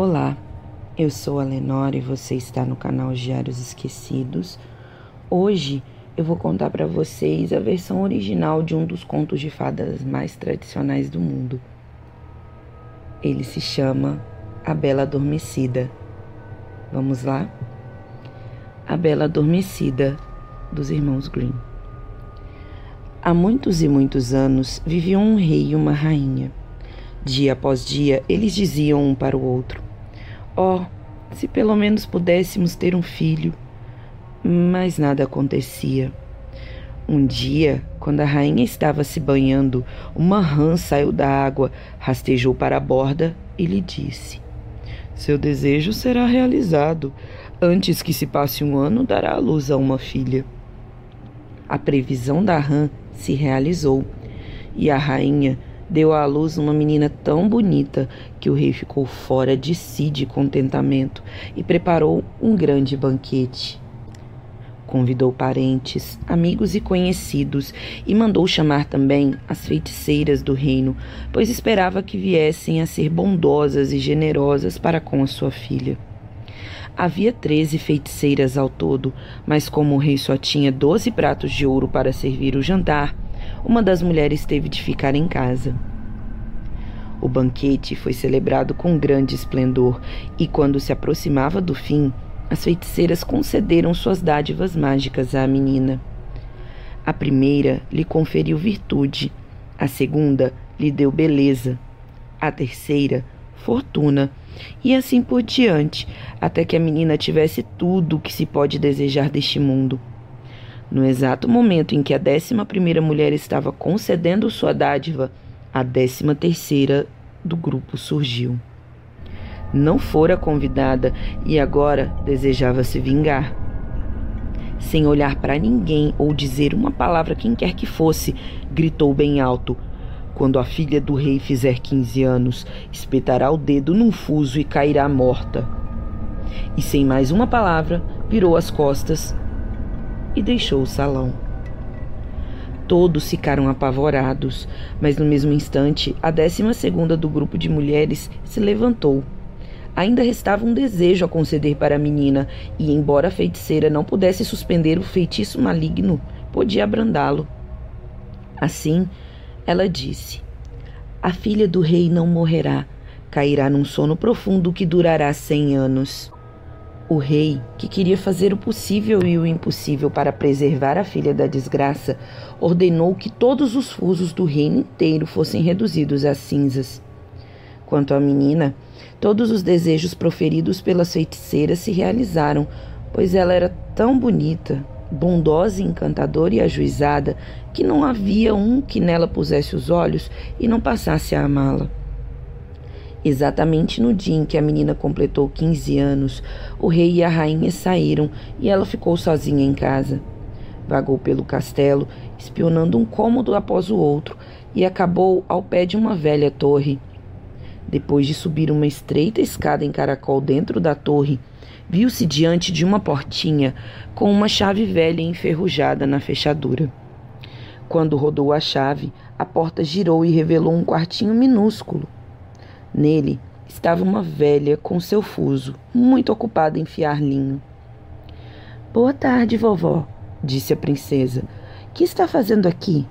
Olá, eu sou a Lenora e você está no canal Diários Esquecidos. Hoje eu vou contar para vocês a versão original de um dos contos de fadas mais tradicionais do mundo. Ele se chama A Bela Adormecida. Vamos lá? A Bela Adormecida, dos irmãos Grimm. Há muitos e muitos anos viviam um rei e uma rainha. Dia após dia, eles diziam um para o outro: Oh, se pelo menos pudéssemos ter um filho. Mas nada acontecia. Um dia, quando a rainha estava se banhando, uma rã saiu da água, rastejou para a borda e lhe disse: Seu desejo será realizado. Antes que se passe um ano, dará à luz a uma filha. A previsão da rã se realizou e a rainha deu à luz uma menina tão bonita que o rei ficou fora de si de contentamento e preparou um grande banquete. Convidou parentes, amigos e conhecidos e mandou chamar também as feiticeiras do reino, pois esperava que viessem a ser bondosas e generosas para com a sua filha. Havia treze feiticeiras ao todo, mas como o rei só tinha doze pratos de ouro para servir o jantar, uma das mulheres teve de ficar em casa. O banquete foi celebrado com grande esplendor, e quando se aproximava do fim, as feiticeiras concederam suas dádivas mágicas à menina. A primeira lhe conferiu virtude, a segunda lhe deu beleza, a terceira, fortuna, e assim por diante, até que a menina tivesse tudo o que se pode desejar deste mundo. No exato momento em que a décima primeira mulher estava concedendo sua dádiva, a décima terceira do grupo surgiu. Não fora convidada e agora desejava se vingar. Sem olhar para ninguém ou dizer uma palavra quem quer que fosse, gritou bem alto: Quando a filha do rei fizer quinze anos, espetará o dedo num fuso e cairá morta. E sem mais uma palavra, virou as costas e deixou o salão. Todos ficaram apavorados, mas no mesmo instante, a décima segunda do grupo de mulheres se levantou. Ainda restava um desejo a conceder para a menina, e embora a feiticeira não pudesse suspender o feitiço maligno, podia abrandá-lo. Assim, ela disse: A filha do rei não morrerá, cairá num sono profundo que durará cem anos. O rei, que queria fazer o possível e o impossível para preservar a filha da desgraça, ordenou que todos os fusos do reino inteiro fossem reduzidos a cinzas. Quanto à menina, todos os desejos proferidos pelas feiticeiras se realizaram, pois ela era tão bonita, bondosa, encantadora e ajuizada que não havia um que nela pusesse os olhos e não passasse a amá-la. Exatamente no dia em que a menina completou 15 anos, o rei e a rainha saíram e ela ficou sozinha em casa. Vagou pelo castelo, espionando um cômodo após o outro, e acabou ao pé de uma velha torre. Depois de subir uma estreita escada em caracol dentro da torre, viu-se diante de uma portinha com uma chave velha enferrujada na fechadura. Quando rodou a chave, a porta girou e revelou um quartinho minúsculo. Nele estava uma velha com seu fuso, muito ocupada em fiar linho. Boa tarde, vovó, disse a princesa. Que está fazendo aqui?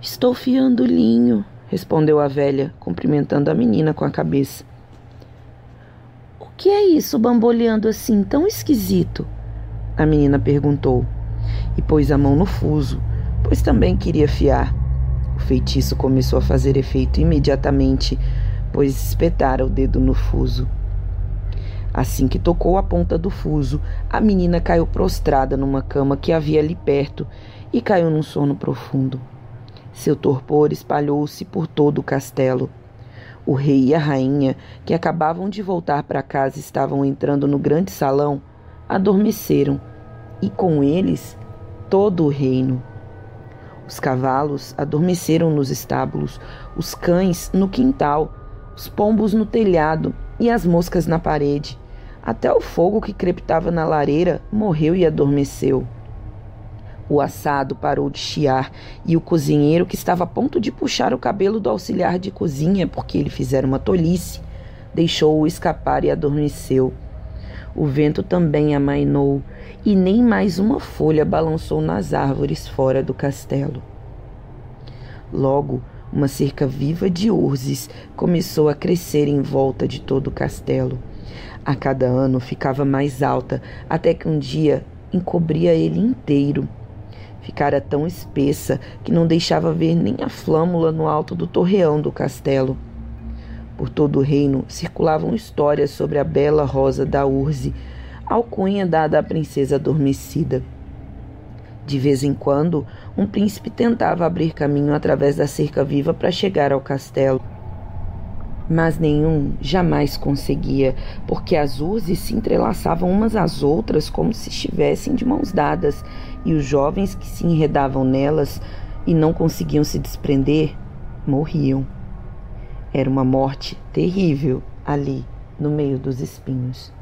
Estou fiando linho, respondeu a velha, cumprimentando a menina com a cabeça. O que é isso bamboleando assim tão esquisito? A menina perguntou e pôs a mão no fuso, pois também queria fiar. Feitiço começou a fazer efeito imediatamente, pois espetara o dedo no fuso. Assim que tocou a ponta do fuso, a menina caiu prostrada numa cama que havia ali perto e caiu num sono profundo. Seu torpor espalhou-se por todo o castelo. O rei e a rainha, que acabavam de voltar para casa e estavam entrando no grande salão, adormeceram, e com eles todo o reino. Os cavalos adormeceram nos estábulos, os cães no quintal, os pombos no telhado e as moscas na parede. Até o fogo que crepitava na lareira morreu e adormeceu. O assado parou de chiar e o cozinheiro, que estava a ponto de puxar o cabelo do auxiliar de cozinha porque ele fizera uma tolice, deixou-o escapar e adormeceu. O vento também amainou, e nem mais uma folha balançou nas árvores fora do castelo. Logo, uma cerca viva de urzes começou a crescer em volta de todo o castelo. A cada ano ficava mais alta, até que um dia encobria ele inteiro. Ficara tão espessa que não deixava ver nem a flâmula no alto do torreão do castelo. Por todo o reino circulavam histórias sobre a bela rosa da Urze, alcunha dada à princesa adormecida. De vez em quando, um príncipe tentava abrir caminho através da cerca viva para chegar ao castelo. Mas nenhum jamais conseguia, porque as urzes se entrelaçavam umas às outras como se estivessem de mãos dadas, e os jovens que se enredavam nelas e não conseguiam se desprender morriam. Era uma morte terrível ali, no meio dos espinhos.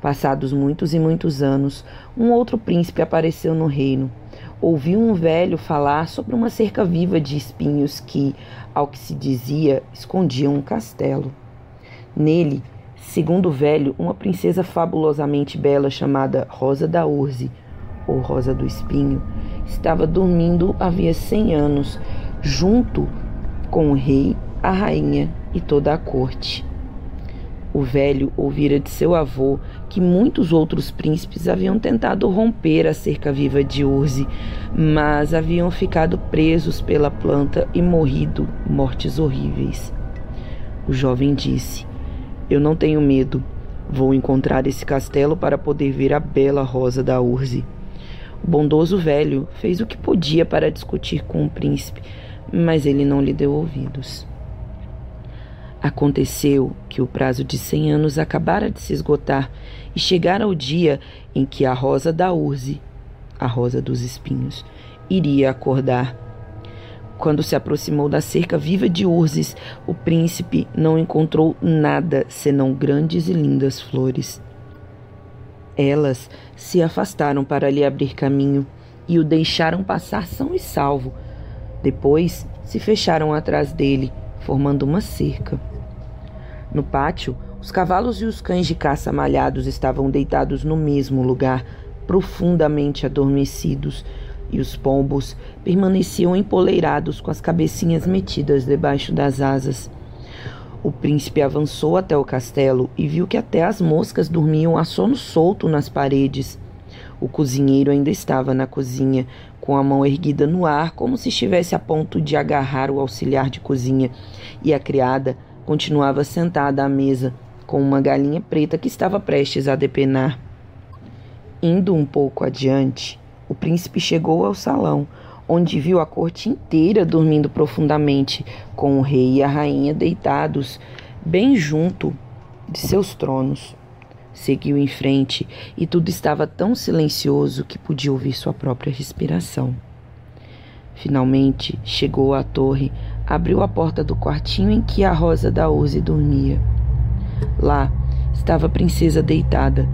Passados muitos e muitos anos, um outro príncipe apareceu no reino. Ouviu um velho falar sobre uma cerca viva de espinhos que, ao que se dizia, escondiam um castelo. Nele, segundo o velho, uma princesa fabulosamente bela chamada Rosa da Urze, ou Rosa do Espinho, estava dormindo havia cem anos, junto com o rei a rainha e toda a corte. O velho ouvira de seu avô que muitos outros príncipes haviam tentado romper a cerca viva de Urze, mas haviam ficado presos pela planta e morrido mortes horríveis. O jovem disse: Eu não tenho medo. Vou encontrar esse castelo para poder ver a bela rosa da Urze. O bondoso velho fez o que podia para discutir com o príncipe, mas ele não lhe deu ouvidos. Aconteceu que o prazo de cem anos acabara de se esgotar e chegara o dia em que a rosa da urze, a rosa dos espinhos, iria acordar. Quando se aproximou da cerca viva de urzes, o príncipe não encontrou nada senão grandes e lindas flores. Elas se afastaram para lhe abrir caminho e o deixaram passar são e salvo. Depois se fecharam atrás dele formando uma cerca. No pátio, os cavalos e os cães de caça malhados estavam deitados no mesmo lugar, profundamente adormecidos, e os pombos permaneciam empoleirados com as cabecinhas metidas debaixo das asas. O príncipe avançou até o castelo e viu que até as moscas dormiam a sono solto nas paredes. O cozinheiro ainda estava na cozinha, com a mão erguida no ar, como se estivesse a ponto de agarrar o auxiliar de cozinha, e a criada continuava sentada à mesa, com uma galinha preta que estava prestes a depenar. Indo um pouco adiante, o príncipe chegou ao salão, onde viu a corte inteira dormindo profundamente, com o rei e a rainha deitados bem junto de seus tronos. Seguiu em frente e tudo estava tão silencioso que podia ouvir sua própria respiração. Finalmente chegou à torre, abriu a porta do quartinho em que a Rosa da Urze dormia. Lá estava a princesa deitada,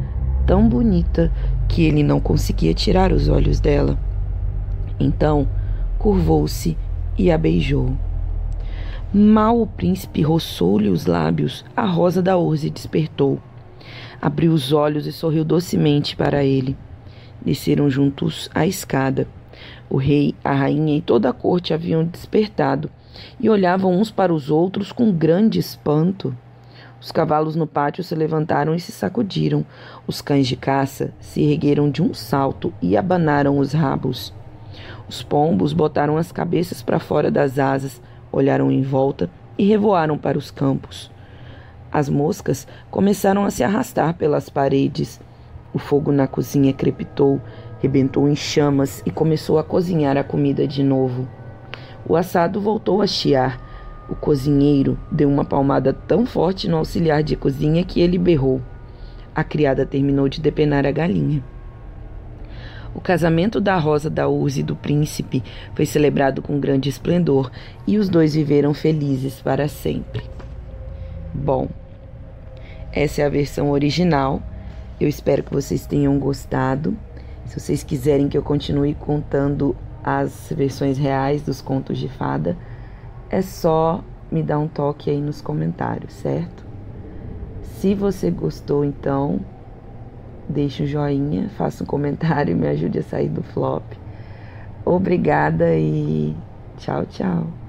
tão bonita que ele não conseguia tirar os olhos dela. Então curvou-se e a beijou. Mal o príncipe roçou-lhe os lábios, a Rosa da Urze despertou abriu os olhos e sorriu docemente para ele. Desceram juntos a escada. O rei, a rainha e toda a corte haviam despertado e olhavam uns para os outros com grande espanto. Os cavalos no pátio se levantaram e se sacudiram. Os cães de caça se ergueram de um salto e abanaram os rabos. Os pombos botaram as cabeças para fora das asas, olharam em volta e revoaram para os campos. As moscas começaram a se arrastar pelas paredes. O fogo na cozinha crepitou, rebentou em chamas e começou a cozinhar a comida de novo. O assado voltou a chiar. O cozinheiro deu uma palmada tão forte no auxiliar de cozinha que ele berrou. A criada terminou de depenar a galinha. O casamento da Rosa da Urze e do príncipe foi celebrado com grande esplendor e os dois viveram felizes para sempre. Bom, essa é a versão original. Eu espero que vocês tenham gostado. Se vocês quiserem que eu continue contando as versões reais dos contos de fada, é só me dar um toque aí nos comentários, certo? Se você gostou, então, deixe um joinha, faça um comentário e me ajude a sair do flop. Obrigada e tchau, tchau.